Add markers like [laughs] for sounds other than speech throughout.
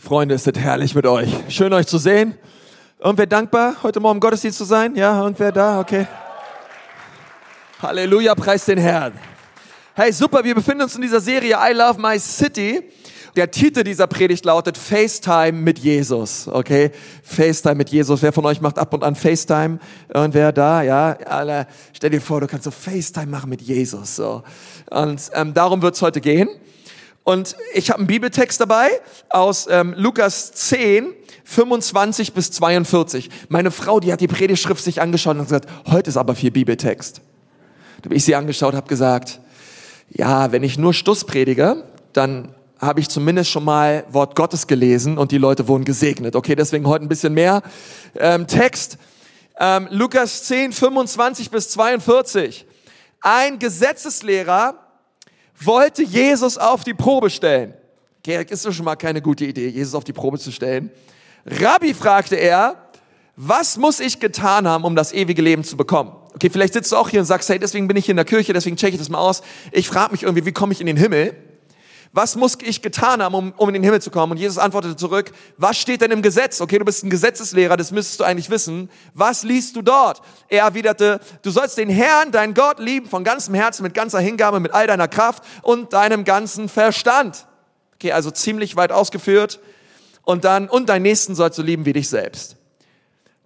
Freunde, es ist herrlich mit euch. Schön euch zu sehen. Irgendwer dankbar, heute Morgen im Gottesdienst zu sein? Ja, irgendwer da? Okay. Halleluja, preis den Herrn. Hey, super, wir befinden uns in dieser Serie I Love My City. Der Titel dieser Predigt lautet FaceTime mit Jesus, okay? FaceTime mit Jesus. Wer von euch macht ab und an FaceTime? Irgendwer da? Ja, alle. Stell dir vor, du kannst so FaceTime machen mit Jesus, so. Und ähm, darum wird's heute gehen. Und ich habe einen Bibeltext dabei aus ähm, Lukas 10, 25 bis 42. Meine Frau, die hat die Predigtschrift sich angeschaut und gesagt, heute ist aber viel Bibeltext. Da habe ich sie angeschaut, habe gesagt, ja, wenn ich nur Stuss predige, dann habe ich zumindest schon mal Wort Gottes gelesen und die Leute wurden gesegnet. Okay, deswegen heute ein bisschen mehr ähm, Text. Ähm, Lukas 10, 25 bis 42. Ein Gesetzeslehrer wollte Jesus auf die Probe stellen. Okay, ist doch schon mal keine gute Idee, Jesus auf die Probe zu stellen. Rabbi fragte er, was muss ich getan haben, um das ewige Leben zu bekommen? Okay, vielleicht sitzt du auch hier und sagst, hey, deswegen bin ich hier in der Kirche, deswegen checke ich das mal aus. Ich frage mich irgendwie, wie komme ich in den Himmel? Was muss ich getan haben, um, um in den Himmel zu kommen? Und Jesus antwortete zurück, was steht denn im Gesetz? Okay, du bist ein Gesetzeslehrer, das müsstest du eigentlich wissen. Was liest du dort? Er erwiderte, du sollst den Herrn, deinen Gott lieben von ganzem Herzen, mit ganzer Hingabe, mit all deiner Kraft und deinem ganzen Verstand. Okay, also ziemlich weit ausgeführt. Und dann, und deinen Nächsten sollst du lieben wie dich selbst.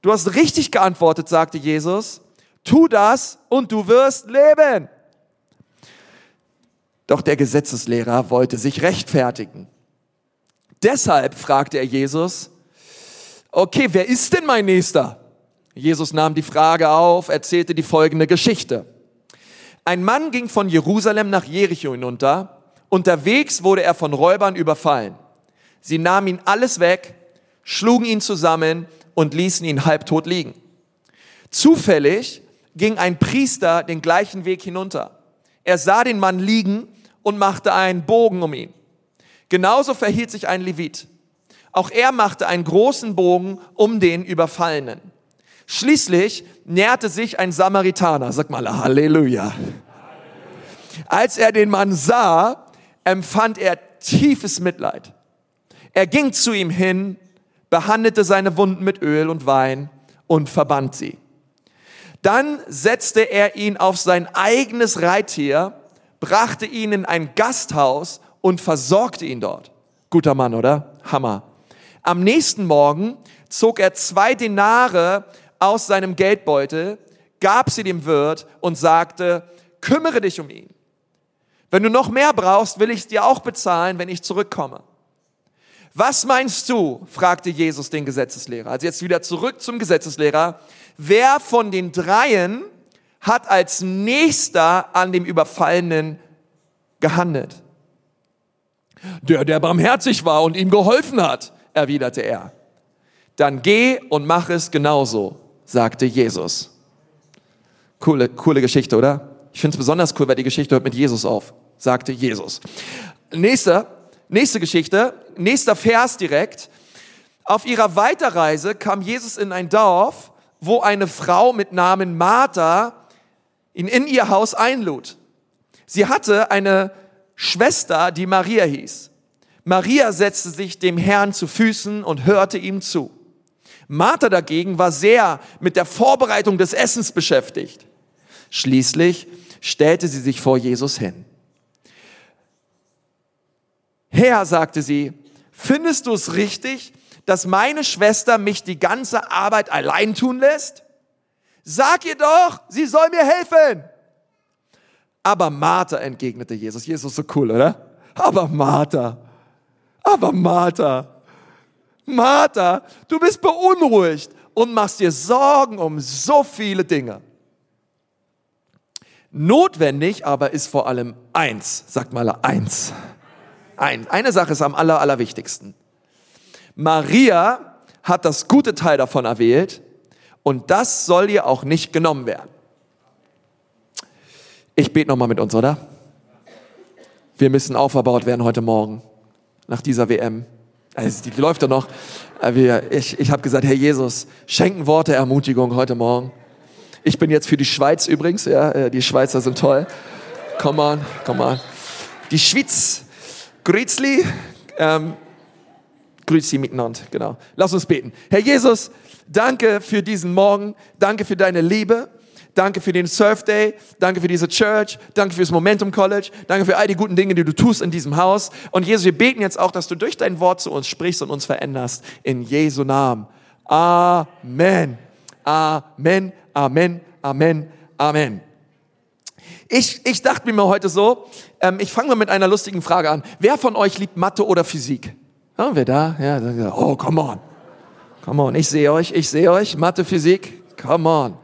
Du hast richtig geantwortet, sagte Jesus. Tu das und du wirst leben. Doch der Gesetzeslehrer wollte sich rechtfertigen. Deshalb fragte er Jesus, okay, wer ist denn mein Nächster? Jesus nahm die Frage auf, erzählte die folgende Geschichte. Ein Mann ging von Jerusalem nach Jericho hinunter. Unterwegs wurde er von Räubern überfallen. Sie nahmen ihn alles weg, schlugen ihn zusammen und ließen ihn halbtot liegen. Zufällig ging ein Priester den gleichen Weg hinunter. Er sah den Mann liegen und machte einen Bogen um ihn. Genauso verhielt sich ein Levit. Auch er machte einen großen Bogen um den Überfallenen. Schließlich näherte sich ein Samaritaner, sag mal Halleluja. Als er den Mann sah, empfand er tiefes Mitleid. Er ging zu ihm hin, behandelte seine Wunden mit Öl und Wein und verband sie. Dann setzte er ihn auf sein eigenes Reittier brachte ihn in ein Gasthaus und versorgte ihn dort. Guter Mann, oder? Hammer. Am nächsten Morgen zog er zwei Denare aus seinem Geldbeutel, gab sie dem Wirt und sagte, kümmere dich um ihn. Wenn du noch mehr brauchst, will ich es dir auch bezahlen, wenn ich zurückkomme. Was meinst du? fragte Jesus den Gesetzeslehrer. Also jetzt wieder zurück zum Gesetzeslehrer. Wer von den dreien hat als nächster an dem Überfallenen gehandelt. Der, der barmherzig war und ihm geholfen hat, erwiderte er. Dann geh und mach es genauso, sagte Jesus. Coole, coole Geschichte, oder? Ich finde es besonders cool, weil die Geschichte hört mit Jesus auf, sagte Jesus. Nächste, nächste Geschichte, nächster Vers direkt. Auf ihrer Weiterreise kam Jesus in ein Dorf, wo eine Frau mit Namen Martha ihn in ihr Haus einlud. Sie hatte eine Schwester, die Maria hieß. Maria setzte sich dem Herrn zu Füßen und hörte ihm zu. Martha dagegen war sehr mit der Vorbereitung des Essens beschäftigt. Schließlich stellte sie sich vor Jesus hin. Herr, sagte sie, findest du es richtig, dass meine Schwester mich die ganze Arbeit allein tun lässt? Sag ihr doch, sie soll mir helfen. Aber Martha entgegnete Jesus. Jesus ist so cool, oder? Aber Martha, aber Martha, Martha, du bist beunruhigt und machst dir Sorgen um so viele Dinge. Notwendig aber ist vor allem eins, sagt mal eins. Ein, eine Sache ist am aller, allerwichtigsten. Maria hat das gute Teil davon erwählt und das soll ihr auch nicht genommen werden. Ich bete nochmal mit uns, oder? Wir müssen aufgebaut werden heute Morgen, nach dieser WM. Also die läuft doch noch. Äh, ich, ich habe gesagt, Herr Jesus, schenken Worte Ermutigung heute Morgen. Ich bin jetzt für die Schweiz übrigens, ja, äh, die Schweizer sind toll. Come on, come on. Die Schweiz, Grizzly, ähm, Grüß Sie miteinander, genau. Lass uns beten. Herr Jesus, danke für diesen Morgen. Danke für deine Liebe. Danke für den Surf Day. Danke für diese Church. Danke fürs Momentum College. Danke für all die guten Dinge, die du tust in diesem Haus. Und Jesus, wir beten jetzt auch, dass du durch dein Wort zu uns sprichst und uns veränderst. In Jesu Namen. Amen. Amen. Amen. Amen. Amen. Ich, ich dachte mir heute so, ähm, ich fange mal mit einer lustigen Frage an. Wer von euch liebt Mathe oder Physik? Haben wir da? Ja, oh, come on. Come on, ich sehe euch, ich sehe euch. Mathe, Physik, come on.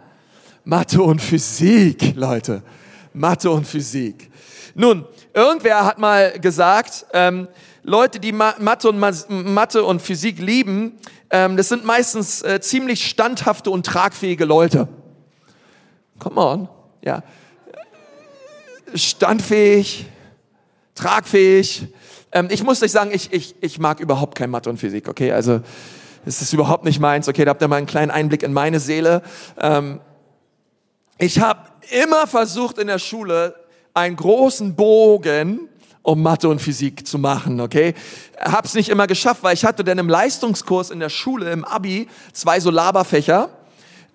Mathe und Physik, Leute. Mathe und Physik. Nun, irgendwer hat mal gesagt, ähm, Leute, die Mathe und, Mathe und Physik lieben, ähm, das sind meistens äh, ziemlich standhafte und tragfähige Leute. Come on, ja. Standfähig, tragfähig. Ähm, ich muss euch sagen, ich, ich, ich mag überhaupt kein Mathe und Physik, okay? Also, es ist überhaupt nicht meins, okay? Da habt ihr mal einen kleinen Einblick in meine Seele. Ähm, ich habe immer versucht in der Schule einen großen Bogen um Mathe und Physik zu machen, okay? Hab's nicht immer geschafft, weil ich hatte dann im Leistungskurs in der Schule, im Abi, zwei so Laberfächer.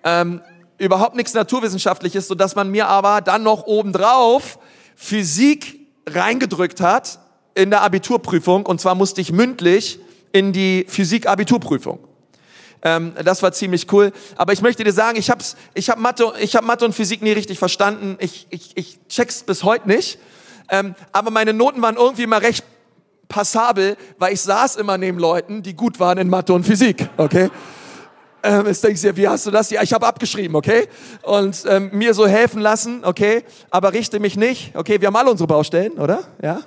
Ähm, überhaupt nichts Naturwissenschaftliches, so dass man mir aber dann noch obendrauf Physik reingedrückt hat in der Abiturprüfung. Und zwar musste ich mündlich in die Physik-Abiturprüfung. Ähm, das war ziemlich cool. Aber ich möchte dir sagen, ich habe ich hab Mathe, ich hab Mathe und Physik nie richtig verstanden. Ich, ich, ich check's bis heute nicht. Ähm, aber meine Noten waren irgendwie mal recht passabel, weil ich saß immer neben Leuten, die gut waren in Mathe und Physik. Okay? Ähm, jetzt denkst du dir, wie hast du das? Ja, ich habe abgeschrieben, okay? Und ähm, mir so helfen lassen, okay? Aber richte mich nicht, okay? Wir haben alle unsere Baustellen, oder? Ja?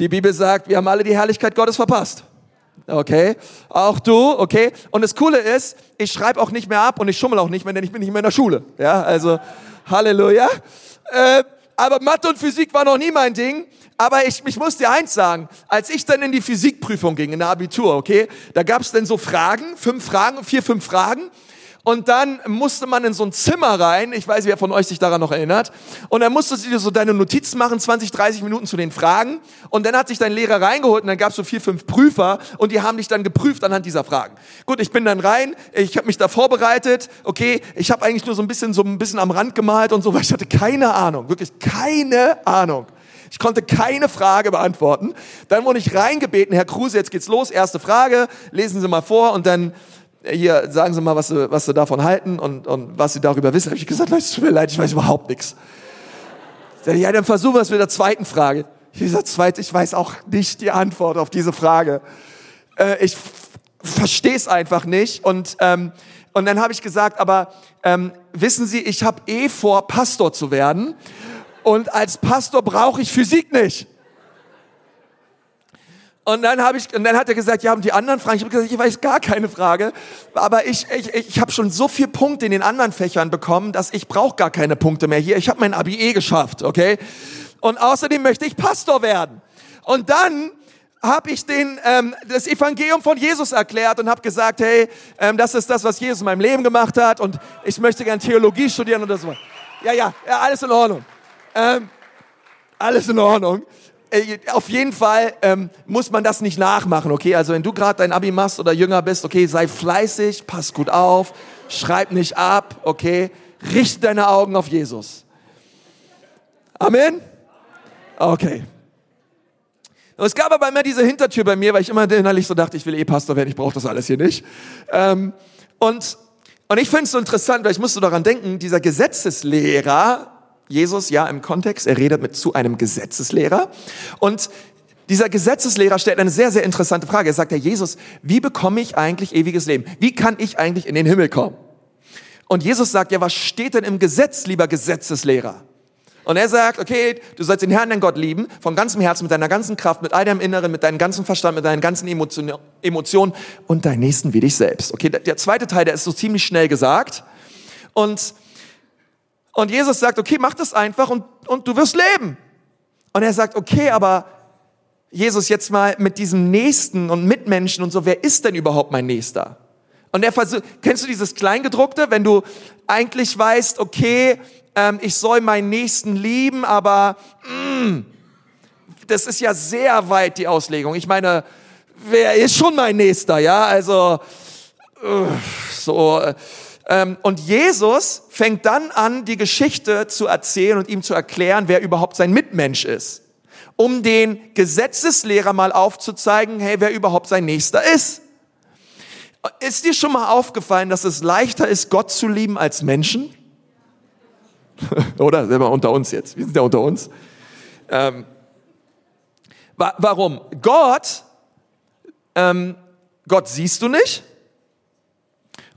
Die Bibel sagt, wir haben alle die Herrlichkeit Gottes verpasst. Okay, auch du, okay. Und das Coole ist, ich schreibe auch nicht mehr ab und ich schummel auch nicht mehr, denn ich bin nicht mehr in der Schule. Ja, also Halleluja. Äh, aber Mathe und Physik war noch nie mein Ding. Aber ich, ich muss dir eins sagen, als ich dann in die Physikprüfung ging, in der Abitur, okay, da gab es dann so Fragen, fünf Fragen, vier, fünf Fragen. Und dann musste man in so ein Zimmer rein. Ich weiß, wer von euch sich daran noch erinnert. Und dann musstest du dir so deine Notizen machen, 20, 30 Minuten zu den Fragen. Und dann hat sich dein Lehrer reingeholt und dann gab es so vier, fünf Prüfer und die haben dich dann geprüft anhand dieser Fragen. Gut, ich bin dann rein, ich habe mich da vorbereitet. Okay, ich habe eigentlich nur so ein bisschen so ein bisschen am Rand gemalt und so, [laughs] weil ich hatte keine Ahnung, wirklich keine Ahnung. Ich konnte keine Frage beantworten. Dann wurde ich reingebeten, Herr Kruse, jetzt geht's los. Erste Frage, lesen Sie mal vor und dann hier, sagen Sie mal, was Sie, was Sie davon halten und, und was Sie darüber wissen. Habe ich gesagt, es tut mir leid, ich weiß überhaupt nichts. Ja, dann versuchen wir es mit der zweiten Frage. Gesagt, zweite, ich weiß auch nicht die Antwort auf diese Frage. Äh, ich verstehe es einfach nicht. Und, ähm, und dann habe ich gesagt, aber ähm, wissen Sie, ich habe eh vor, Pastor zu werden. Und als Pastor brauche ich Physik nicht. Und dann ich, und dann hat er gesagt, ja, und die anderen Fragen. Ich habe gesagt, ich weiß gar keine Frage, aber ich, ich, ich habe schon so viel Punkte in den anderen Fächern bekommen, dass ich brauche gar keine Punkte mehr hier. Ich habe mein Abi eh geschafft, okay? Und außerdem möchte ich Pastor werden. Und dann habe ich den, ähm, das Evangelium von Jesus erklärt und habe gesagt, hey, ähm, das ist das, was Jesus in meinem Leben gemacht hat und ich möchte gerne Theologie studieren oder so. Ja, ja, ja, alles in Ordnung. Ähm, alles in Ordnung. Äh, auf jeden Fall ähm, muss man das nicht nachmachen, okay? Also wenn du gerade dein Abi machst oder jünger bist, okay, sei fleißig, pass gut auf, schreib nicht ab, okay? Richte deine Augen auf Jesus. Amen? Okay. Es gab aber immer diese Hintertür bei mir, weil ich immer innerlich so dachte, ich will eh Pastor werden, ich brauche das alles hier nicht. Ähm, und, und ich finde es so interessant, weil ich musste daran denken, dieser Gesetzeslehrer, Jesus, ja, im Kontext, er redet mit zu einem Gesetzeslehrer. Und dieser Gesetzeslehrer stellt eine sehr, sehr interessante Frage. Er sagt, Herr Jesus, wie bekomme ich eigentlich ewiges Leben? Wie kann ich eigentlich in den Himmel kommen? Und Jesus sagt, ja, was steht denn im Gesetz, lieber Gesetzeslehrer? Und er sagt, okay, du sollst den Herrn, dein Gott lieben, von ganzem Herzen, mit deiner ganzen Kraft, mit all deinem Inneren, mit deinem ganzen Verstand, mit deinen ganzen Emotionen und deinen Nächsten wie dich selbst. Okay, der zweite Teil, der ist so ziemlich schnell gesagt. Und und Jesus sagt, okay, mach das einfach und, und du wirst leben. Und er sagt, okay, aber Jesus, jetzt mal mit diesem Nächsten und Mitmenschen und so, wer ist denn überhaupt mein Nächster? Und er versucht, kennst du dieses Kleingedruckte, wenn du eigentlich weißt, okay, ähm, ich soll meinen Nächsten lieben, aber mm, das ist ja sehr weit die Auslegung. Ich meine, wer ist schon mein Nächster? Ja, also so. Ähm, und Jesus fängt dann an, die Geschichte zu erzählen und ihm zu erklären, wer überhaupt sein Mitmensch ist, um den Gesetzeslehrer mal aufzuzeigen, hey, wer überhaupt sein Nächster ist. Ist dir schon mal aufgefallen, dass es leichter ist, Gott zu lieben als Menschen? [laughs] Oder? Sind wir unter uns jetzt? Wir sind ja unter uns. Ähm, wa warum? Gott, ähm, Gott siehst du nicht.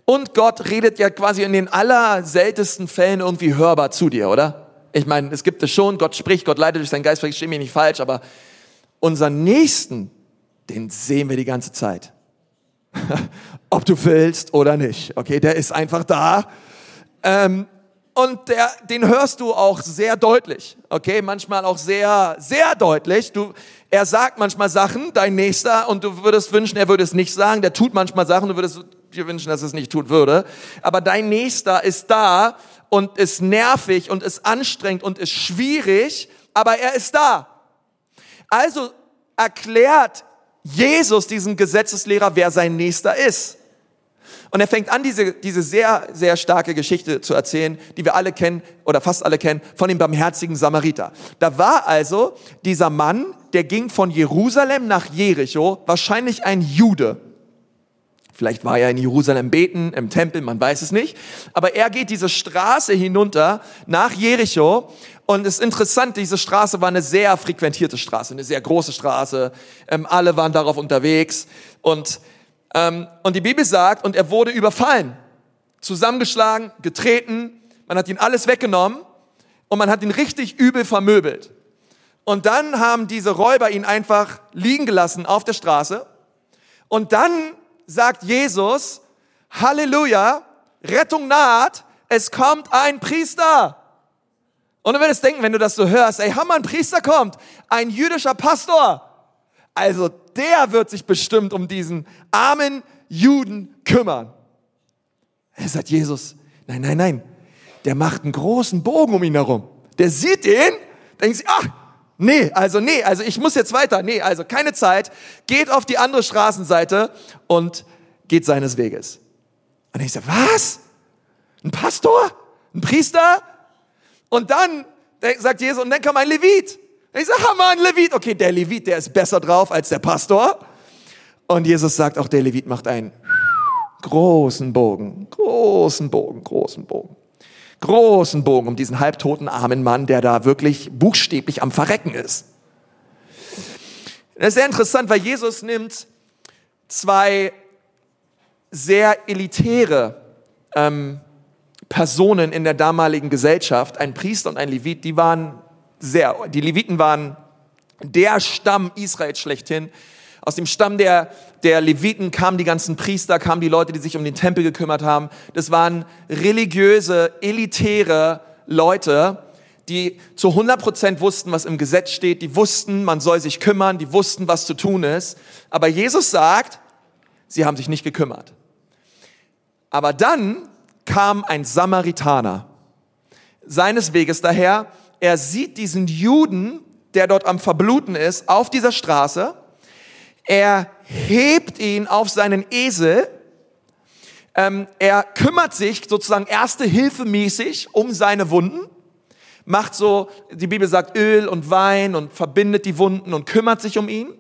Und Gott redet ja quasi in den allerseltensten Fällen irgendwie hörbar zu dir, oder? Ich meine, es gibt es schon, Gott spricht, Gott leitet durch seinen Geist, verstehe mich nicht falsch, aber unseren Nächsten, den sehen wir die ganze Zeit. [laughs] Ob du willst oder nicht, okay, der ist einfach da. Ähm, und der, den hörst du auch sehr deutlich, okay, manchmal auch sehr, sehr deutlich. Du, er sagt manchmal Sachen, dein Nächster, und du würdest wünschen, er würde es nicht sagen. Der tut manchmal Sachen, du würdest dir wünschen, dass es nicht tun würde. Aber dein Nächster ist da und ist nervig und ist anstrengend und ist schwierig, aber er ist da. Also erklärt Jesus diesem Gesetzeslehrer, wer sein Nächster ist. Und er fängt an, diese, diese sehr, sehr starke Geschichte zu erzählen, die wir alle kennen oder fast alle kennen, von dem barmherzigen Samariter. Da war also dieser Mann, der ging von Jerusalem nach Jericho, wahrscheinlich ein Jude. Vielleicht war er in Jerusalem beten, im Tempel, man weiß es nicht. Aber er geht diese Straße hinunter nach Jericho. Und es ist interessant, diese Straße war eine sehr frequentierte Straße, eine sehr große Straße. Ähm, alle waren darauf unterwegs. Und ähm, und die Bibel sagt, und er wurde überfallen, zusammengeschlagen, getreten, man hat ihn alles weggenommen und man hat ihn richtig übel vermöbelt. Und dann haben diese Räuber ihn einfach liegen gelassen auf der Straße. Und dann sagt Jesus, Halleluja, Rettung naht, es kommt ein Priester. Und du würdest denken, wenn du das so hörst, ey, Hammer, ein Priester kommt, ein jüdischer Pastor. Also der wird sich bestimmt um diesen armen Juden kümmern. Er sagt Jesus, nein, nein, nein, der macht einen großen Bogen um ihn herum. Der sieht den, denkt sich, ach, nee, also nee, also ich muss jetzt weiter, nee, also keine Zeit, geht auf die andere Straßenseite und geht seines Weges. Und ich sage, was? Ein Pastor? Ein Priester? Und dann sagt Jesus, und dann kam ein Levit. Ich sage, Hammer, ein Levit. Okay, der Levit, der ist besser drauf als der Pastor. Und Jesus sagt, auch der Levit macht einen großen Bogen, großen Bogen, großen Bogen, großen Bogen um diesen halbtoten armen Mann, der da wirklich buchstäblich am Verrecken ist. Das ist sehr interessant, weil Jesus nimmt zwei sehr elitäre ähm, Personen in der damaligen Gesellschaft, ein Priester und ein Levit, die waren sehr. Die Leviten waren der Stamm Israels schlechthin. Aus dem Stamm der, der Leviten kamen die ganzen Priester, kamen die Leute, die sich um den Tempel gekümmert haben. Das waren religiöse, elitäre Leute, die zu 100 Prozent wussten, was im Gesetz steht. Die wussten, man soll sich kümmern. Die wussten, was zu tun ist. Aber Jesus sagt, sie haben sich nicht gekümmert. Aber dann kam ein Samaritaner. Seines Weges daher, er sieht diesen Juden, der dort am Verbluten ist, auf dieser Straße. Er hebt ihn auf seinen Esel. Ähm, er kümmert sich sozusagen erste Hilfe mäßig um seine Wunden. Macht so, die Bibel sagt Öl und Wein und verbindet die Wunden und kümmert sich um ihn.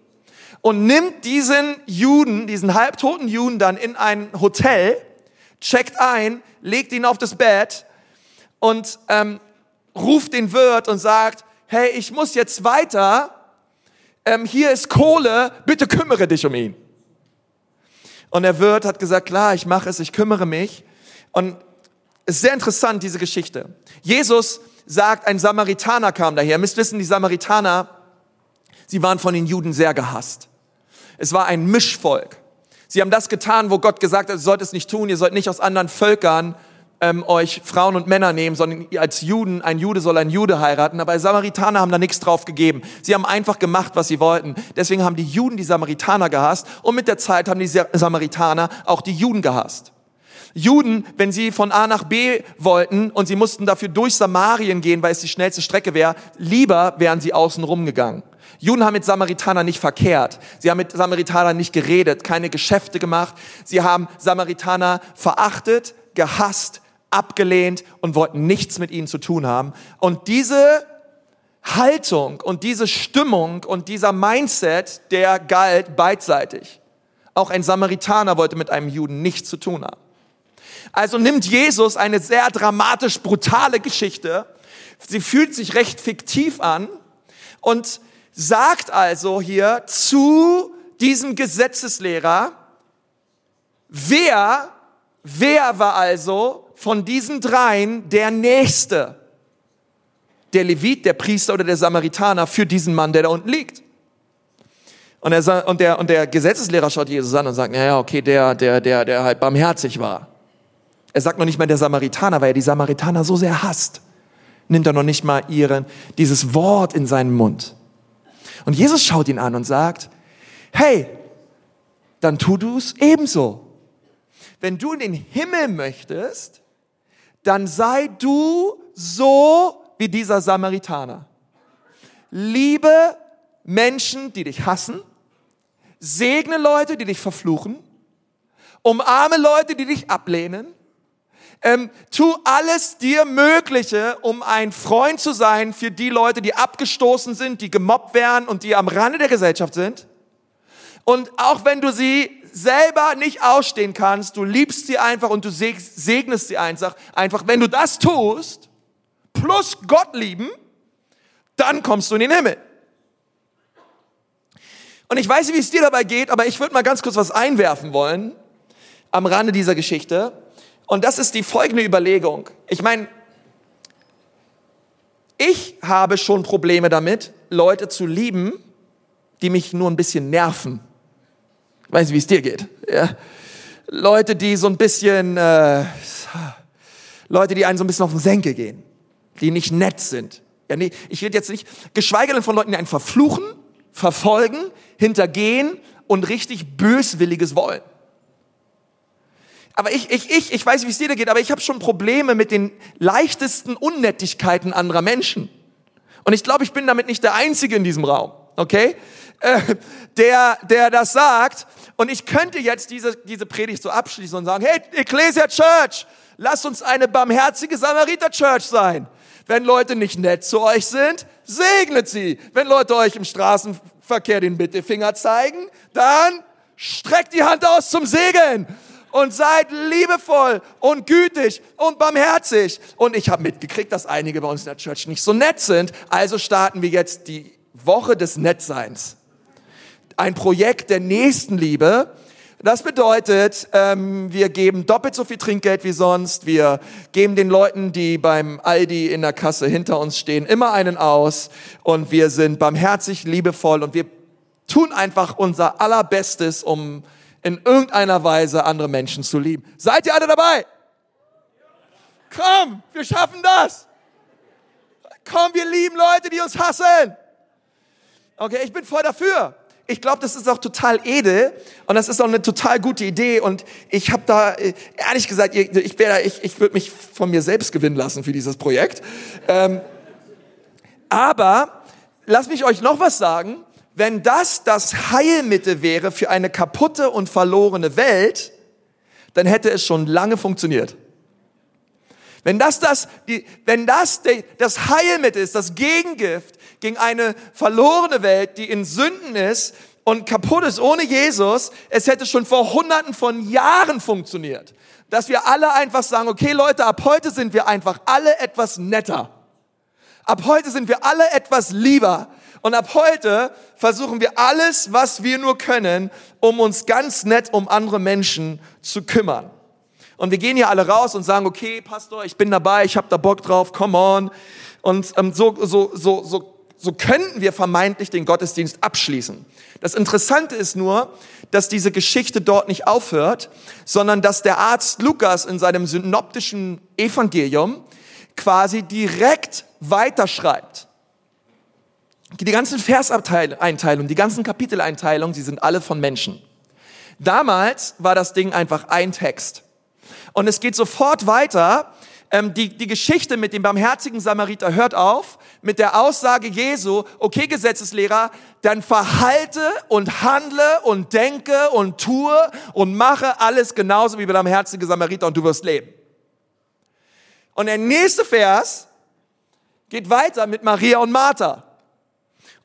Und nimmt diesen Juden, diesen halbtoten Juden dann in ein Hotel, checkt ein, legt ihn auf das Bett und ähm, ruft den Wirt und sagt, hey, ich muss jetzt weiter, ähm, hier ist Kohle, bitte kümmere dich um ihn. Und der Wirt hat gesagt, klar, ich mache es, ich kümmere mich. Und es ist sehr interessant, diese Geschichte. Jesus sagt, ein Samaritaner kam daher. Ihr müsst wissen, die Samaritaner, sie waren von den Juden sehr gehasst. Es war ein Mischvolk. Sie haben das getan, wo Gott gesagt hat, ihr sollt es nicht tun, ihr sollt nicht aus anderen Völkern ähm, euch Frauen und Männer nehmen, sondern als Juden, ein Jude soll ein Jude heiraten. Aber Samaritaner haben da nichts drauf gegeben. Sie haben einfach gemacht, was sie wollten. Deswegen haben die Juden die Samaritaner gehasst und mit der Zeit haben die Samaritaner auch die Juden gehasst. Juden, wenn sie von A nach B wollten und sie mussten dafür durch Samarien gehen, weil es die schnellste Strecke wäre, lieber wären sie außen rumgegangen. Juden haben mit Samaritanern nicht verkehrt. Sie haben mit Samaritanern nicht geredet, keine Geschäfte gemacht. Sie haben Samaritaner verachtet, gehasst, abgelehnt und wollten nichts mit ihnen zu tun haben. Und diese Haltung und diese Stimmung und dieser Mindset, der galt beidseitig. Auch ein Samaritaner wollte mit einem Juden nichts zu tun haben. Also nimmt Jesus eine sehr dramatisch brutale Geschichte. Sie fühlt sich recht fiktiv an und sagt also hier zu diesem Gesetzeslehrer, wer, wer war also von diesen dreien der Nächste? Der Levit, der Priester oder der Samaritaner für diesen Mann, der da unten liegt. Und, er, und, der, und der Gesetzeslehrer schaut Jesus an und sagt, naja, okay, der, der, der, der halt barmherzig war. Er sagt noch nicht mal der Samaritaner, weil er die Samaritaner so sehr hasst. Nimmt er noch nicht mal ihren, dieses Wort in seinen Mund. Und Jesus schaut ihn an und sagt, hey, dann tu du es ebenso. Wenn du in den Himmel möchtest, dann sei du so wie dieser Samaritaner. Liebe Menschen, die dich hassen, segne Leute, die dich verfluchen, umarme Leute, die dich ablehnen, ähm, tu alles dir Mögliche, um ein Freund zu sein für die Leute, die abgestoßen sind, die gemobbt werden und die am Rande der Gesellschaft sind. Und auch wenn du sie selber nicht ausstehen kannst, du liebst sie einfach und du segnest sie einfach, einfach, wenn du das tust, plus Gott lieben, dann kommst du in den Himmel. Und ich weiß nicht, wie es dir dabei geht, aber ich würde mal ganz kurz was einwerfen wollen am Rande dieser Geschichte. Und das ist die folgende Überlegung. Ich meine, ich habe schon Probleme damit, Leute zu lieben, die mich nur ein bisschen nerven. Weiß nicht, wie es dir geht. Ja. Leute, die so ein bisschen, äh, Leute, die einen so ein bisschen auf den Senkel gehen, die nicht nett sind. Ja, nee, ich rede jetzt nicht, geschweige denn von Leuten, die einen verfluchen, verfolgen, hintergehen und richtig böswilliges wollen. Aber ich, ich, ich, ich weiß nicht, wie es dir geht, aber ich habe schon Probleme mit den leichtesten Unnettigkeiten anderer Menschen. Und ich glaube, ich bin damit nicht der Einzige in diesem Raum, okay? [laughs] Der, der das sagt. Und ich könnte jetzt diese, diese Predigt so abschließen und sagen, hey, Ecclesia Church, lasst uns eine barmherzige Samariter Church sein. Wenn Leute nicht nett zu euch sind, segnet sie. Wenn Leute euch im Straßenverkehr den Mittelfinger zeigen, dann streckt die Hand aus zum Segeln und seid liebevoll und gütig und barmherzig. Und ich habe mitgekriegt, dass einige bei uns in der Church nicht so nett sind. Also starten wir jetzt die Woche des Nettseins. Ein Projekt der Nächstenliebe. Das bedeutet, ähm, wir geben doppelt so viel Trinkgeld wie sonst. Wir geben den Leuten, die beim Aldi in der Kasse hinter uns stehen, immer einen aus. Und wir sind barmherzig, liebevoll und wir tun einfach unser Allerbestes, um in irgendeiner Weise andere Menschen zu lieben. Seid ihr alle dabei? Komm, wir schaffen das. Komm, wir lieben Leute, die uns hassen. Okay, ich bin voll dafür. Ich glaube, das ist auch total edel und das ist auch eine total gute Idee und ich habe da, äh, ehrlich gesagt, ich, ich, ich würde mich von mir selbst gewinnen lassen für dieses Projekt. Ähm, aber lass mich euch noch was sagen. Wenn das das Heilmittel wäre für eine kaputte und verlorene Welt, dann hätte es schon lange funktioniert. Wenn das das, die, wenn das die, das Heilmittel ist, das Gegengift gegen eine verlorene Welt, die in Sünden ist und kaputt ist ohne Jesus, es hätte schon vor hunderten von Jahren funktioniert. Dass wir alle einfach sagen, okay Leute, ab heute sind wir einfach alle etwas netter. Ab heute sind wir alle etwas lieber. Und ab heute versuchen wir alles, was wir nur können, um uns ganz nett um andere Menschen zu kümmern. Und wir gehen hier alle raus und sagen, okay, Pastor, ich bin dabei, ich habe da Bock drauf, come on. Und ähm, so, so, so, so, so könnten wir vermeintlich den Gottesdienst abschließen. Das Interessante ist nur, dass diese Geschichte dort nicht aufhört, sondern dass der Arzt Lukas in seinem synoptischen Evangelium quasi direkt weiterschreibt. Die ganzen Verseinteilungen, die ganzen Kapiteleinteilungen, sie sind alle von Menschen. Damals war das Ding einfach ein Text. Und es geht sofort weiter. Ähm, die, die Geschichte mit dem barmherzigen Samariter hört auf mit der Aussage Jesu, okay Gesetzeslehrer, dann verhalte und handle und denke und tue und mache alles genauso wie der barmherzige Samariter und du wirst leben. Und der nächste Vers geht weiter mit Maria und Martha.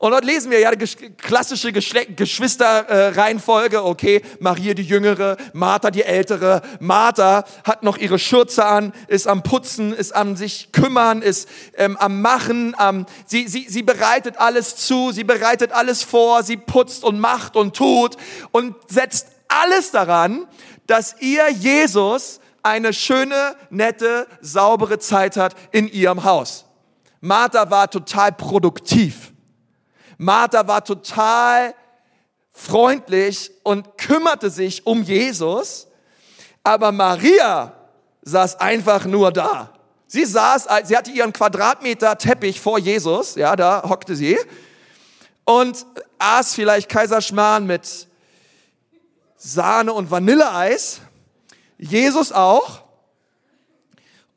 Und dort lesen wir ja die klassische Geschwisterreihenfolge. Okay, Maria die Jüngere, Martha die Ältere. Martha hat noch ihre Schürze an, ist am Putzen, ist am sich kümmern, ist ähm, am Machen. Am, sie, sie, sie bereitet alles zu, sie bereitet alles vor, sie putzt und macht und tut und setzt alles daran, dass ihr Jesus eine schöne, nette, saubere Zeit hat in ihrem Haus. Martha war total produktiv. Martha war total freundlich und kümmerte sich um Jesus, aber Maria saß einfach nur da. Sie saß, sie hatte ihren Quadratmeter Teppich vor Jesus, ja, da hockte sie und aß vielleicht Kaiserschmarrn mit Sahne und Vanilleeis. Jesus auch.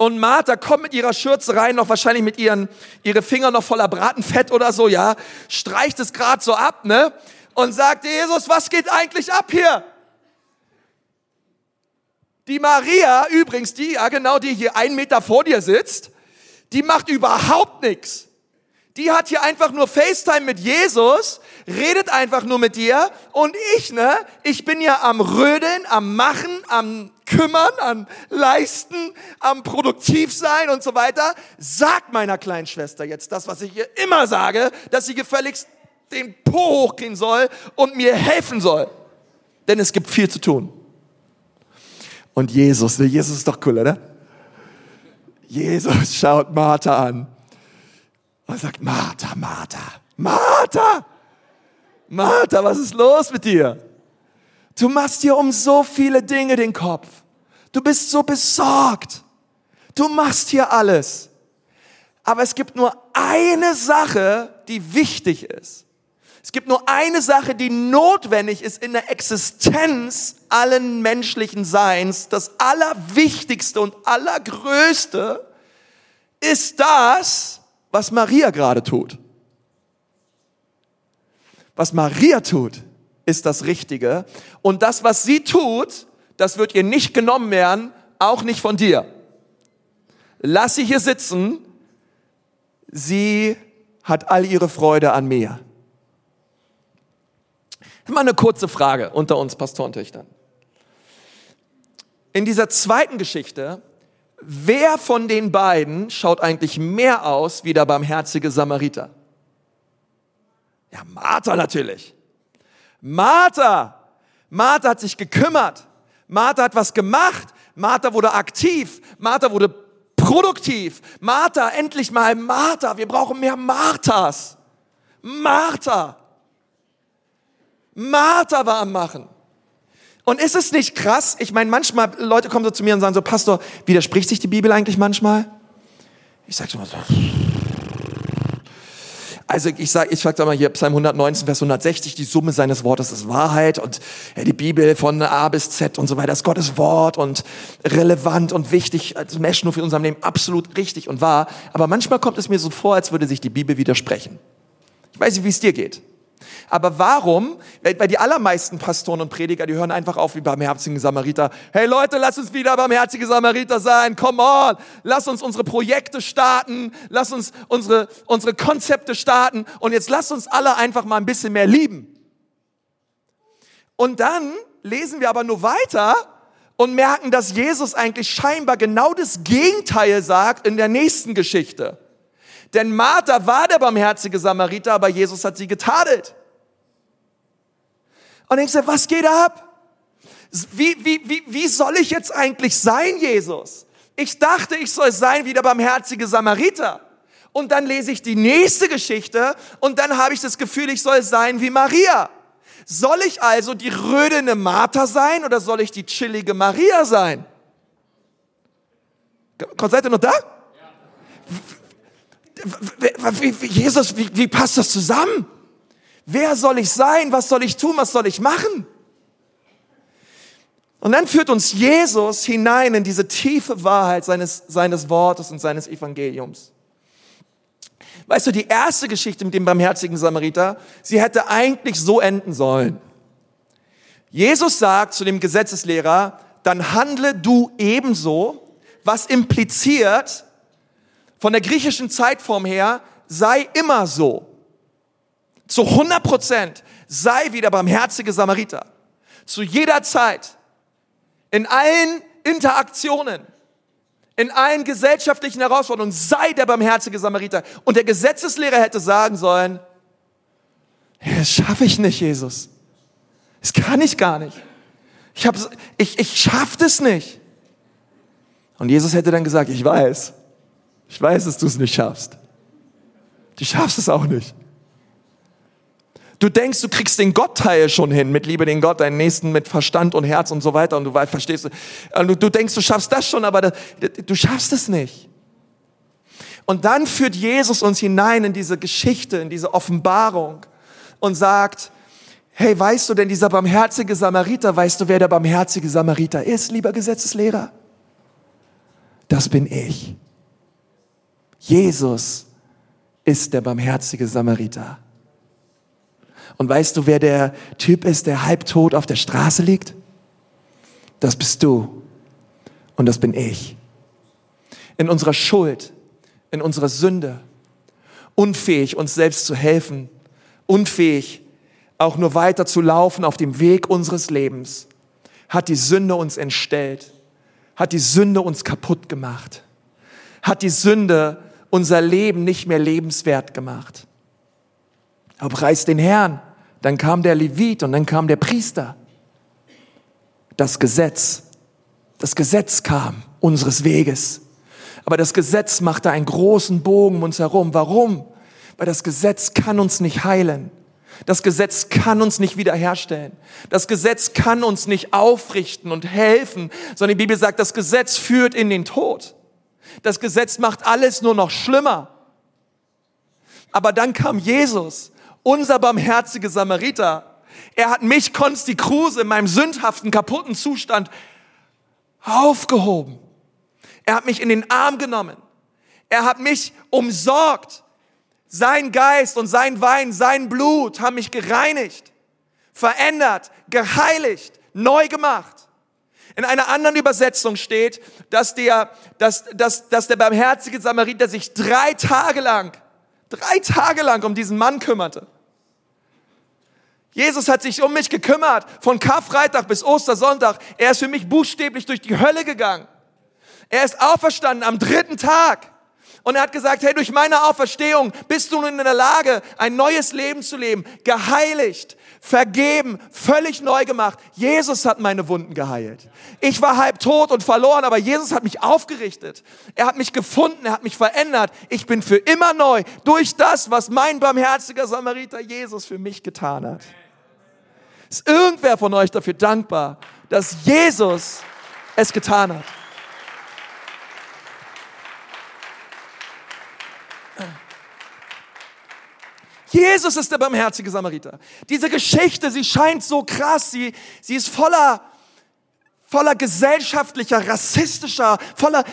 Und Martha kommt mit ihrer Schürze rein, noch wahrscheinlich mit ihren ihre Finger noch voller Bratenfett oder so, ja, streicht es gerade so ab, ne? Und sagt, Jesus, was geht eigentlich ab hier? Die Maria, übrigens die, ja genau, die hier einen Meter vor dir sitzt, die macht überhaupt nichts. Die hat hier einfach nur FaceTime mit Jesus, redet einfach nur mit dir und ich, ne, ich bin ja am Rödeln, am Machen, am Kümmern, am Leisten, am produktiv sein und so weiter. Sag meiner kleinen Schwester jetzt das, was ich ihr immer sage, dass sie gefälligst den Po hochgehen soll und mir helfen soll. Denn es gibt viel zu tun. Und Jesus, ne, Jesus ist doch cool, oder? Jesus schaut Martha an und sagt, Martha, Martha, Martha, Martha, was ist los mit dir? Du machst dir um so viele Dinge den Kopf. Du bist so besorgt. Du machst hier alles. Aber es gibt nur eine Sache, die wichtig ist. Es gibt nur eine Sache, die notwendig ist in der Existenz allen menschlichen Seins. Das Allerwichtigste und Allergrößte ist das, was Maria gerade tut. Was Maria tut, ist das Richtige. Und das, was sie tut, das wird ihr nicht genommen werden, auch nicht von dir. Lass sie hier sitzen. Sie hat all ihre Freude an mir. Mal eine kurze Frage unter uns Pastorentöchtern. In dieser zweiten Geschichte wer von den beiden schaut eigentlich mehr aus wie der barmherzige Samariter? Ja, Martha natürlich. Martha. Martha hat sich gekümmert. Martha hat was gemacht. Martha wurde aktiv. Martha wurde produktiv. Martha, endlich mal Martha. Wir brauchen mehr Marthas. Martha. Martha war am Machen. Und ist es nicht krass? Ich meine, manchmal Leute kommen so zu mir und sagen so, Pastor, widerspricht sich die Bibel eigentlich manchmal? Ich sage so, also ich sage, ich sag mal hier Psalm 119, Vers 160, die Summe seines Wortes ist Wahrheit und die Bibel von A bis Z und so weiter ist Gottes Wort und relevant und wichtig, als nur für unserem Leben absolut richtig und wahr. Aber manchmal kommt es mir so vor, als würde sich die Bibel widersprechen. Ich weiß nicht, wie es dir geht. Aber warum? Weil, die allermeisten Pastoren und Prediger, die hören einfach auf wie barmherzige Samariter. Hey Leute, lass uns wieder barmherzige Samariter sein. Come on. Lass uns unsere Projekte starten. Lass uns unsere, unsere Konzepte starten. Und jetzt lass uns alle einfach mal ein bisschen mehr lieben. Und dann lesen wir aber nur weiter und merken, dass Jesus eigentlich scheinbar genau das Gegenteil sagt in der nächsten Geschichte. Denn Martha war der barmherzige Samariter, aber Jesus hat sie getadelt. Und ich sage, was geht ab? Wie, wie, wie, wie soll ich jetzt eigentlich sein, Jesus? Ich dachte, ich soll sein wie der barmherzige Samariter. Und dann lese ich die nächste Geschichte und dann habe ich das Gefühl, ich soll sein wie Maria. Soll ich also die rödene Martha sein oder soll ich die chillige Maria sein? Seid ihr noch da? Jesus, wie, wie passt das zusammen? Wer soll ich sein? Was soll ich tun? Was soll ich machen? Und dann führt uns Jesus hinein in diese tiefe Wahrheit seines, seines Wortes und seines Evangeliums. Weißt du, die erste Geschichte mit dem barmherzigen Samariter, sie hätte eigentlich so enden sollen. Jesus sagt zu dem Gesetzeslehrer, dann handle du ebenso, was impliziert, von der griechischen Zeitform her, sei immer so. Zu 100 Prozent sei wie der barmherzige Samariter. Zu jeder Zeit in allen Interaktionen, in allen gesellschaftlichen Herausforderungen, sei der barmherzige Samariter. Und der Gesetzeslehrer hätte sagen sollen, das schaffe ich nicht, Jesus. Das kann ich gar nicht. Ich, ich, ich schaffe das nicht. Und Jesus hätte dann gesagt, ich weiß, ich weiß, dass du es nicht schaffst. Du schaffst es auch nicht. Du denkst, du kriegst den Gottteil schon hin, mit Liebe den Gott, deinen Nächsten mit Verstand und Herz und so weiter und du verstehst, du, du denkst, du schaffst das schon, aber das, du schaffst es nicht. Und dann führt Jesus uns hinein in diese Geschichte, in diese Offenbarung und sagt, hey, weißt du denn, dieser barmherzige Samariter, weißt du, wer der barmherzige Samariter ist, lieber Gesetzeslehrer? Das bin ich. Jesus ist der barmherzige Samariter. Und weißt du, wer der Typ ist, der halbtot auf der Straße liegt? Das bist du. Und das bin ich. In unserer Schuld, in unserer Sünde, unfähig, uns selbst zu helfen, unfähig, auch nur weiter zu laufen auf dem Weg unseres Lebens, hat die Sünde uns entstellt, hat die Sünde uns kaputt gemacht, hat die Sünde unser Leben nicht mehr lebenswert gemacht. Aber preis den Herrn. Dann kam der Levit und dann kam der Priester. Das Gesetz. Das Gesetz kam unseres Weges. Aber das Gesetz machte einen großen Bogen um uns herum. Warum? Weil das Gesetz kann uns nicht heilen. Das Gesetz kann uns nicht wiederherstellen. Das Gesetz kann uns nicht aufrichten und helfen, sondern die Bibel sagt, das Gesetz führt in den Tod. Das Gesetz macht alles nur noch schlimmer. Aber dann kam Jesus unser barmherziger Samariter. Er hat mich, Konsti Kruse, in meinem sündhaften, kaputten Zustand aufgehoben. Er hat mich in den Arm genommen. Er hat mich umsorgt. Sein Geist und sein Wein, sein Blut haben mich gereinigt, verändert, geheiligt, neu gemacht. In einer anderen Übersetzung steht, dass der, dass, dass, dass der barmherzige Samariter sich drei Tage lang drei Tage lang um diesen Mann kümmerte. Jesus hat sich um mich gekümmert, von Karfreitag bis Ostersonntag. Er ist für mich buchstäblich durch die Hölle gegangen. Er ist auferstanden am dritten Tag. Und er hat gesagt, hey, durch meine Auferstehung bist du nun in der Lage, ein neues Leben zu leben, geheiligt, vergeben, völlig neu gemacht. Jesus hat meine Wunden geheilt. Ich war halb tot und verloren, aber Jesus hat mich aufgerichtet. Er hat mich gefunden, er hat mich verändert. Ich bin für immer neu durch das, was mein barmherziger Samariter Jesus für mich getan hat. Ist irgendwer von euch dafür dankbar, dass Jesus es getan hat? Jesus ist der barmherzige Samariter. Diese Geschichte, sie scheint so krass, sie, sie ist voller, voller gesellschaftlicher, rassistischer, voller,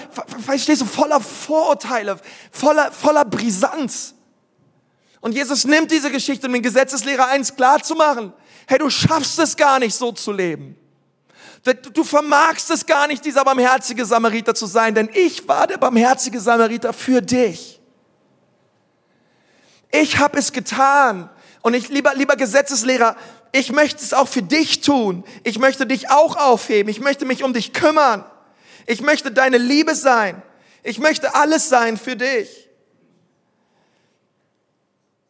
verstehst du, voller Vorurteile, voller, voller Brisanz. Und Jesus nimmt diese Geschichte, um den Gesetzeslehrer eins klar zu machen. Hey, du schaffst es gar nicht so zu leben. Du vermagst es gar nicht, dieser barmherzige Samariter zu sein, denn ich war der barmherzige Samariter für dich. Ich habe es getan. Und ich, lieber, lieber Gesetzeslehrer, ich möchte es auch für dich tun. Ich möchte dich auch aufheben. Ich möchte mich um dich kümmern. Ich möchte deine Liebe sein. Ich möchte alles sein für dich.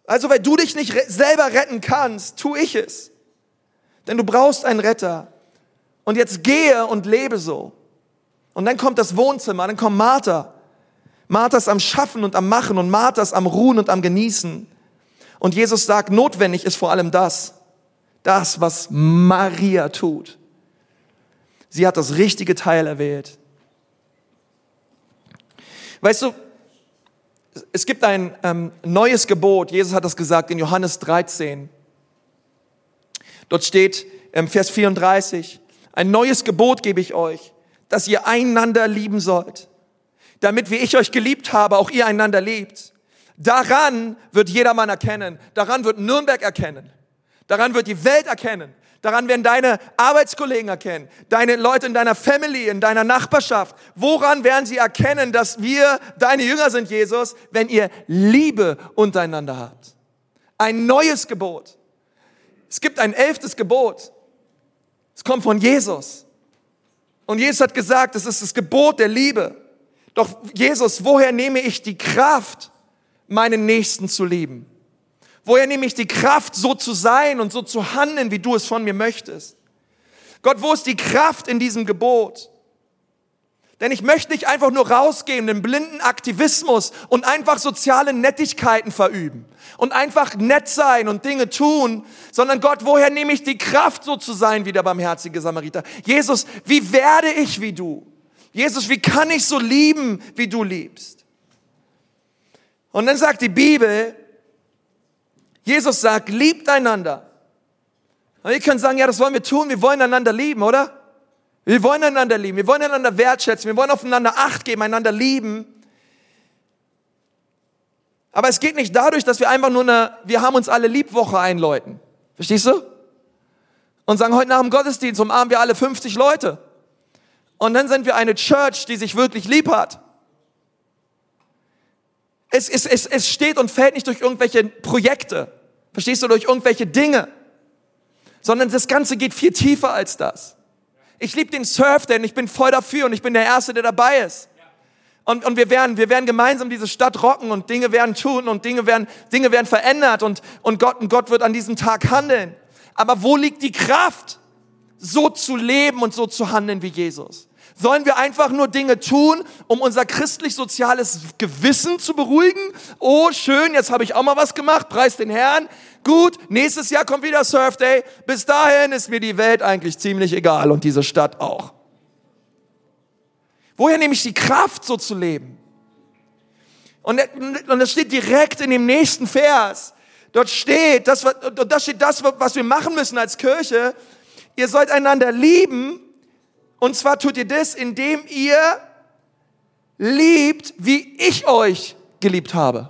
Also, weil du dich nicht selber retten kannst, tu ich es. Denn du brauchst einen Retter. Und jetzt gehe und lebe so. Und dann kommt das Wohnzimmer, dann kommt Martha. Martha ist am Schaffen und am Machen und Martha ist am Ruhen und am Genießen. Und Jesus sagt, notwendig ist vor allem das, das, was Maria tut. Sie hat das richtige Teil erwählt. Weißt du, es gibt ein ähm, neues Gebot. Jesus hat das gesagt in Johannes 13. Dort steht im Vers 34, Ein neues Gebot gebe ich euch, dass ihr einander lieben sollt. Damit, wie ich euch geliebt habe, auch ihr einander liebt. Daran wird jedermann erkennen. Daran wird Nürnberg erkennen. Daran wird die Welt erkennen. Daran werden deine Arbeitskollegen erkennen, deine Leute in deiner Family, in deiner Nachbarschaft. Woran werden sie erkennen, dass wir deine Jünger sind, Jesus, wenn ihr Liebe untereinander habt? Ein neues Gebot. Es gibt ein elftes Gebot. Es kommt von Jesus. Und Jesus hat gesagt, es ist das Gebot der Liebe. Doch Jesus, woher nehme ich die Kraft, meinen Nächsten zu lieben? Woher nehme ich die Kraft, so zu sein und so zu handeln, wie du es von mir möchtest? Gott, wo ist die Kraft in diesem Gebot? Denn ich möchte nicht einfach nur rausgehen, den blinden Aktivismus und einfach soziale Nettigkeiten verüben und einfach nett sein und Dinge tun, sondern Gott, woher nehme ich die Kraft, so zu sein wie der barmherzige Samariter? Jesus, wie werde ich wie du? Jesus, wie kann ich so lieben, wie du liebst? Und dann sagt die Bibel, Jesus sagt, liebt einander. Und ihr könnt sagen, ja, das wollen wir tun, wir wollen einander lieben, oder? Wir wollen einander lieben, wir wollen einander wertschätzen, wir wollen aufeinander Acht geben, einander lieben. Aber es geht nicht dadurch, dass wir einfach nur eine, wir haben uns alle Liebwoche einläuten. Verstehst du? Und sagen, heute nach dem Gottesdienst umarmen wir alle 50 Leute. Und dann sind wir eine Church, die sich wirklich lieb hat. Es, es, es, es steht und fällt nicht durch irgendwelche Projekte. Verstehst du, durch irgendwelche Dinge. Sondern das Ganze geht viel tiefer als das. Ich liebe den Surf, denn ich bin voll dafür und ich bin der Erste, der dabei ist. Und, und wir, werden, wir werden gemeinsam diese Stadt rocken und Dinge werden tun und Dinge werden, Dinge werden verändert und, und, Gott, und Gott wird an diesem Tag handeln. Aber wo liegt die Kraft, so zu leben und so zu handeln wie Jesus? Sollen wir einfach nur Dinge tun, um unser christlich-soziales Gewissen zu beruhigen? Oh, schön, jetzt habe ich auch mal was gemacht, preis den Herrn. Gut, nächstes Jahr kommt wieder Surf Day. Bis dahin ist mir die Welt eigentlich ziemlich egal und diese Stadt auch. Woher nehme ich die Kraft, so zu leben? Und, das steht direkt in dem nächsten Vers. Dort steht, das, dort steht das, was wir machen müssen als Kirche. Ihr sollt einander lieben, und zwar tut ihr das, indem ihr liebt, wie ich euch geliebt habe.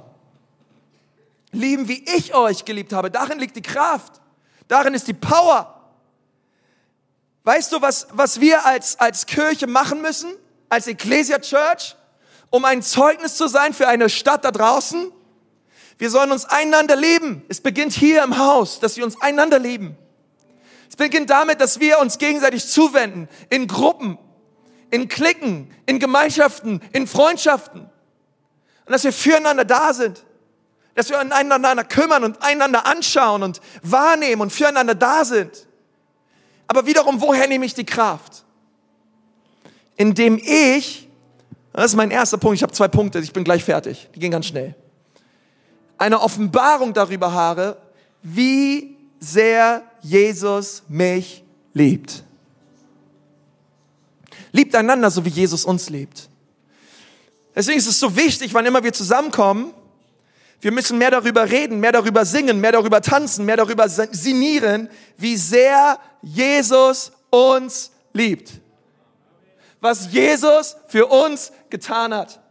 Lieben, wie ich euch geliebt habe. Darin liegt die Kraft. Darin ist die Power. Weißt du, was, was wir als, als Kirche machen müssen? Als Ecclesia Church? Um ein Zeugnis zu sein für eine Stadt da draußen? Wir sollen uns einander lieben. Es beginnt hier im Haus, dass wir uns einander lieben. Beginnt damit, dass wir uns gegenseitig zuwenden, in Gruppen, in Klicken, in Gemeinschaften, in Freundschaften. Und dass wir füreinander da sind. Dass wir einander kümmern und einander anschauen und wahrnehmen und füreinander da sind. Aber wiederum, woher nehme ich die Kraft? Indem ich, das ist mein erster Punkt, ich habe zwei Punkte, ich bin gleich fertig, die gehen ganz schnell. Eine Offenbarung darüber habe, wie sehr Jesus mich liebt. Liebt einander, so wie Jesus uns liebt. Deswegen ist es so wichtig, wann immer wir zusammenkommen, wir müssen mehr darüber reden, mehr darüber singen, mehr darüber tanzen, mehr darüber sinnieren, wie sehr Jesus uns liebt. Was Jesus für uns getan hat.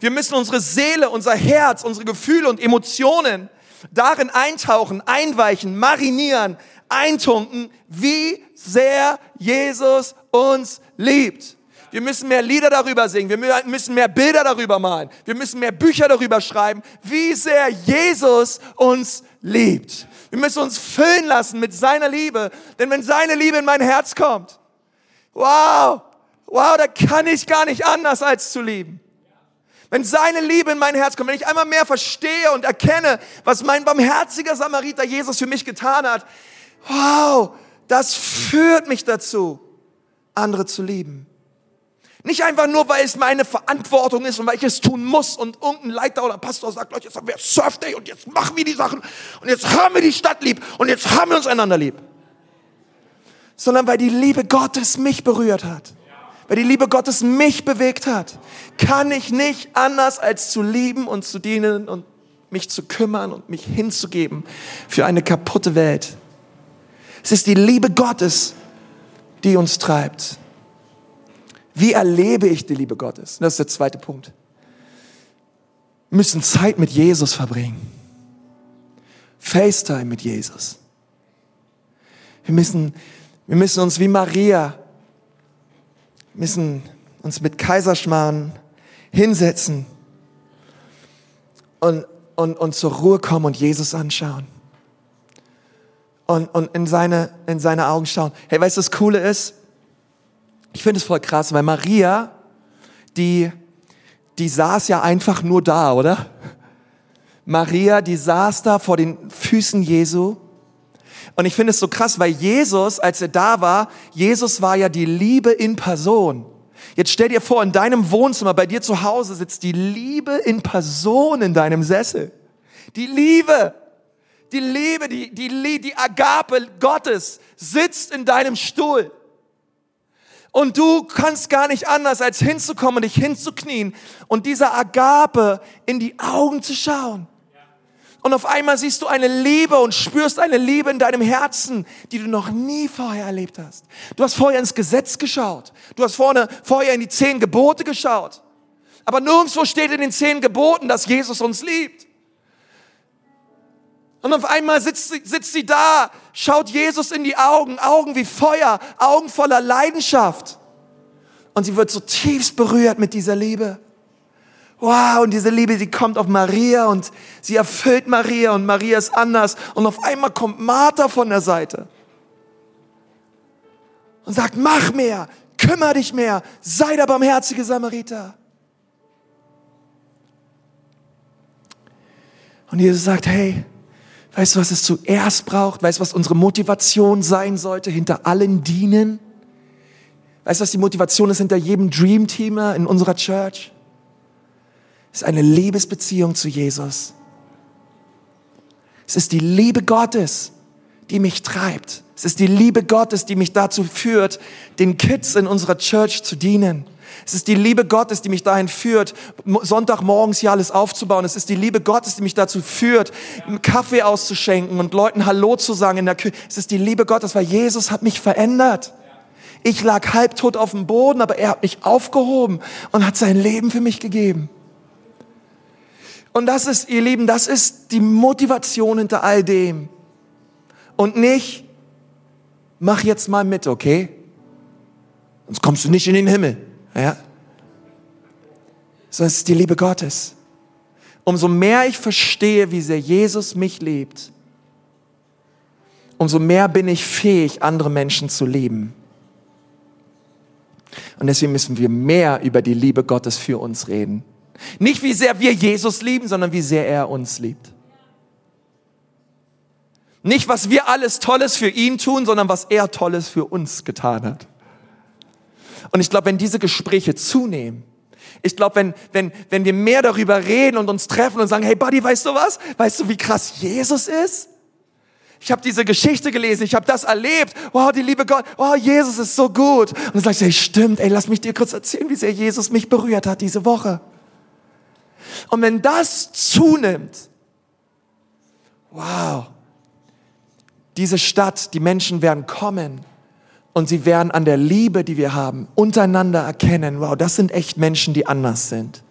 Wir müssen unsere Seele, unser Herz, unsere Gefühle und Emotionen darin eintauchen, einweichen, marinieren, eintunken, wie sehr Jesus uns liebt. Wir müssen mehr Lieder darüber singen. Wir müssen mehr Bilder darüber malen. Wir müssen mehr Bücher darüber schreiben, wie sehr Jesus uns liebt. Wir müssen uns füllen lassen mit seiner Liebe. Denn wenn seine Liebe in mein Herz kommt, wow, wow, da kann ich gar nicht anders als zu lieben. Wenn seine Liebe in mein Herz kommt, wenn ich einmal mehr verstehe und erkenne, was mein barmherziger Samariter Jesus für mich getan hat, wow, das führt mich dazu, andere zu lieben. Nicht einfach nur, weil es meine Verantwortung ist und weil ich es tun muss und irgendein Leiter oder Pastor sagt, Leute, jetzt haben wir Surf Day und jetzt machen wir die Sachen und jetzt haben wir die Stadt lieb und jetzt haben wir uns einander lieb. Sondern weil die Liebe Gottes mich berührt hat weil die Liebe Gottes mich bewegt hat, kann ich nicht anders als zu lieben und zu dienen und mich zu kümmern und mich hinzugeben für eine kaputte Welt. Es ist die Liebe Gottes, die uns treibt. Wie erlebe ich die Liebe Gottes? Das ist der zweite Punkt. Wir müssen Zeit mit Jesus verbringen. FaceTime mit Jesus. Wir müssen, wir müssen uns wie Maria, müssen uns mit Kaiserschmarrn hinsetzen und, und, und zur Ruhe kommen und Jesus anschauen. Und, und in, seine, in seine Augen schauen. Hey, weißt du, das Coole ist? Ich finde es voll krass, weil Maria, die, die saß ja einfach nur da, oder? Maria, die saß da vor den Füßen Jesu. Und ich finde es so krass, weil Jesus, als er da war, Jesus war ja die Liebe in Person. Jetzt stell dir vor, in deinem Wohnzimmer, bei dir zu Hause sitzt die Liebe in Person in deinem Sessel. Die Liebe, die Liebe, die, die, die Agape Gottes sitzt in deinem Stuhl. Und du kannst gar nicht anders, als hinzukommen und dich hinzuknien und dieser Agape in die Augen zu schauen. Und auf einmal siehst du eine Liebe und spürst eine Liebe in deinem Herzen, die du noch nie vorher erlebt hast. Du hast vorher ins Gesetz geschaut. Du hast vorne, vorher in die zehn Gebote geschaut. Aber nirgendwo steht in den zehn Geboten, dass Jesus uns liebt. Und auf einmal sitzt, sitzt sie da, schaut Jesus in die Augen, Augen wie Feuer, Augen voller Leidenschaft. Und sie wird so tiefst berührt mit dieser Liebe. Wow, und diese Liebe, die kommt auf Maria und sie erfüllt Maria und Maria ist anders. Und auf einmal kommt Martha von der Seite und sagt, mach mehr, kümmere dich mehr, sei der barmherzige Samariter. Und Jesus sagt, hey, weißt du, was es zuerst braucht? Weißt du, was unsere Motivation sein sollte? Hinter allen dienen? Weißt du, was die Motivation ist hinter jedem Dream Teamer in unserer Church? Ist eine Liebesbeziehung zu Jesus. Es ist die Liebe Gottes, die mich treibt. Es ist die Liebe Gottes, die mich dazu führt, den Kids in unserer Church zu dienen. Es ist die Liebe Gottes, die mich dahin führt, Sonntagmorgens hier alles aufzubauen. Es ist die Liebe Gottes, die mich dazu führt, Kaffee auszuschenken und Leuten Hallo zu sagen in der Küche. Es ist die Liebe Gottes, weil Jesus hat mich verändert. Ich lag halbtot auf dem Boden, aber er hat mich aufgehoben und hat sein Leben für mich gegeben. Und das ist, ihr Lieben, das ist die Motivation hinter all dem. Und nicht, mach jetzt mal mit, okay? Sonst kommst du nicht in den Himmel. Ja? Sondern es ist die Liebe Gottes. Umso mehr ich verstehe, wie sehr Jesus mich liebt, umso mehr bin ich fähig, andere Menschen zu lieben. Und deswegen müssen wir mehr über die Liebe Gottes für uns reden. Nicht wie sehr wir Jesus lieben, sondern wie sehr er uns liebt. Nicht, was wir alles Tolles für ihn tun, sondern was er Tolles für uns getan hat. Und ich glaube, wenn diese Gespräche zunehmen, ich glaube, wenn, wenn, wenn wir mehr darüber reden und uns treffen und sagen, hey Buddy, weißt du was? Weißt du, wie krass Jesus ist? Ich habe diese Geschichte gelesen, ich habe das erlebt. Wow, die liebe Gott, wow, Jesus ist so gut. Und dann sagst du, hey, stimmt, ey, lass mich dir kurz erzählen, wie sehr Jesus mich berührt hat diese Woche. Und wenn das zunimmt, wow, diese Stadt, die Menschen werden kommen und sie werden an der Liebe, die wir haben, untereinander erkennen, wow, das sind echt Menschen, die anders sind.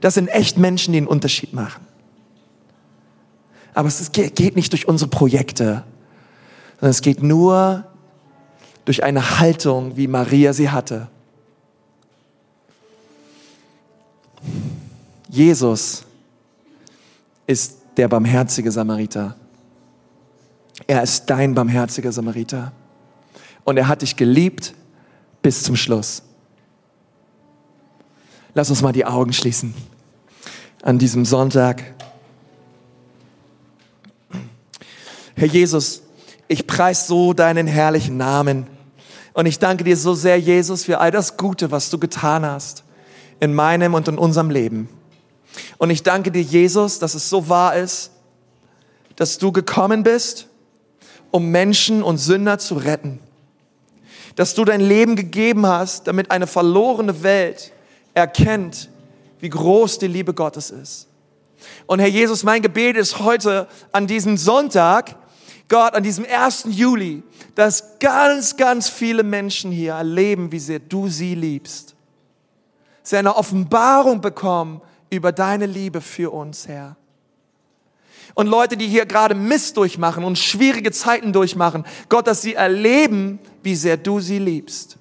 Das sind echt Menschen, die einen Unterschied machen. Aber es geht nicht durch unsere Projekte, sondern es geht nur durch eine Haltung, wie Maria sie hatte. Jesus ist der barmherzige Samariter. Er ist dein barmherziger Samariter. Und er hat dich geliebt bis zum Schluss. Lass uns mal die Augen schließen an diesem Sonntag. Herr Jesus, ich preis so deinen herrlichen Namen. Und ich danke dir so sehr, Jesus, für all das Gute, was du getan hast in meinem und in unserem Leben. Und ich danke dir, Jesus, dass es so wahr ist, dass du gekommen bist, um Menschen und Sünder zu retten. Dass du dein Leben gegeben hast, damit eine verlorene Welt erkennt, wie groß die Liebe Gottes ist. Und Herr Jesus, mein Gebet ist heute an diesem Sonntag, Gott, an diesem 1. Juli, dass ganz, ganz viele Menschen hier erleben, wie sehr du sie liebst. Sie eine Offenbarung bekommen über deine Liebe für uns, Herr. Und Leute, die hier gerade Mist durchmachen und schwierige Zeiten durchmachen, Gott, dass sie erleben, wie sehr du sie liebst.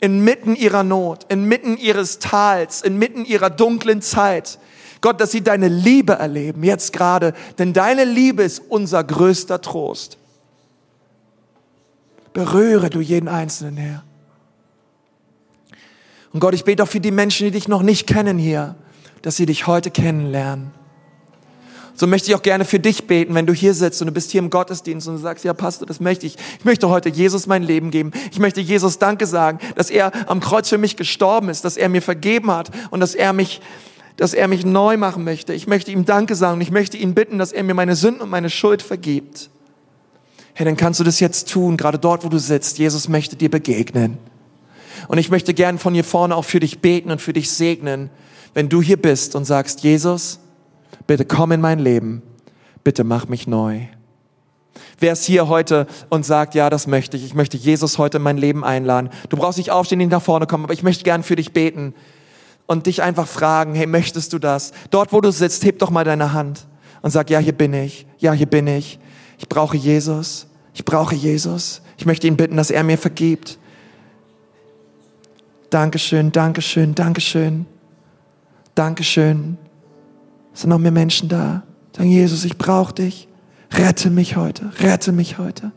Inmitten ihrer Not, inmitten ihres Tals, inmitten ihrer dunklen Zeit, Gott, dass sie deine Liebe erleben, jetzt gerade, denn deine Liebe ist unser größter Trost. Berühre du jeden Einzelnen, Herr. Und Gott, ich bete auch für die Menschen, die dich noch nicht kennen hier, dass sie dich heute kennenlernen. So möchte ich auch gerne für dich beten, wenn du hier sitzt und du bist hier im Gottesdienst und du sagst, ja Pastor, das möchte ich. Ich möchte heute Jesus mein Leben geben. Ich möchte Jesus Danke sagen, dass er am Kreuz für mich gestorben ist, dass er mir vergeben hat und dass er mich dass er mich neu machen möchte. Ich möchte ihm Danke sagen und ich möchte ihn bitten, dass er mir meine Sünden und meine Schuld vergibt. Hey, dann kannst du das jetzt tun, gerade dort, wo du sitzt. Jesus möchte dir begegnen. Und ich möchte gern von hier vorne auch für dich beten und für dich segnen, wenn du hier bist und sagst, Jesus, bitte komm in mein Leben, bitte mach mich neu. Wer ist hier heute und sagt, ja, das möchte ich, ich möchte Jesus heute in mein Leben einladen. Du brauchst nicht aufstehen, nicht nach vorne kommen, aber ich möchte gern für dich beten und dich einfach fragen, hey, möchtest du das? Dort, wo du sitzt, heb doch mal deine Hand und sag, ja, hier bin ich, ja, hier bin ich. Ich brauche Jesus, ich brauche Jesus. Ich möchte ihn bitten, dass er mir vergibt. Dankeschön, Dankeschön, Dankeschön, Dankeschön. sind noch mehr Menschen da. Sagen, Jesus, ich brauche dich. Rette mich heute, rette mich heute.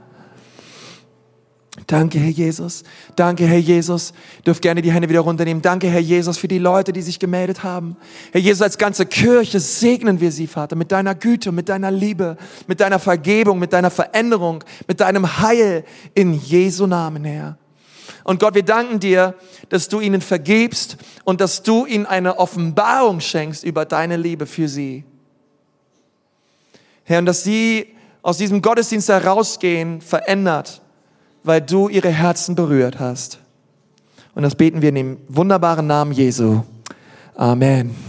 Danke, Herr Jesus. Danke, Herr Jesus. Dürft gerne die Hände wieder runternehmen. Danke, Herr Jesus, für die Leute, die sich gemeldet haben. Herr Jesus, als ganze Kirche segnen wir sie, Vater, mit deiner Güte, mit deiner Liebe, mit deiner Vergebung, mit deiner Veränderung, mit deinem Heil in Jesu Namen, Herr. Und Gott, wir danken dir, dass du ihnen vergibst und dass du ihnen eine Offenbarung schenkst über deine Liebe für sie. Herr, und dass sie aus diesem Gottesdienst herausgehen, verändert weil du ihre Herzen berührt hast. Und das beten wir in dem wunderbaren Namen Jesu. Amen.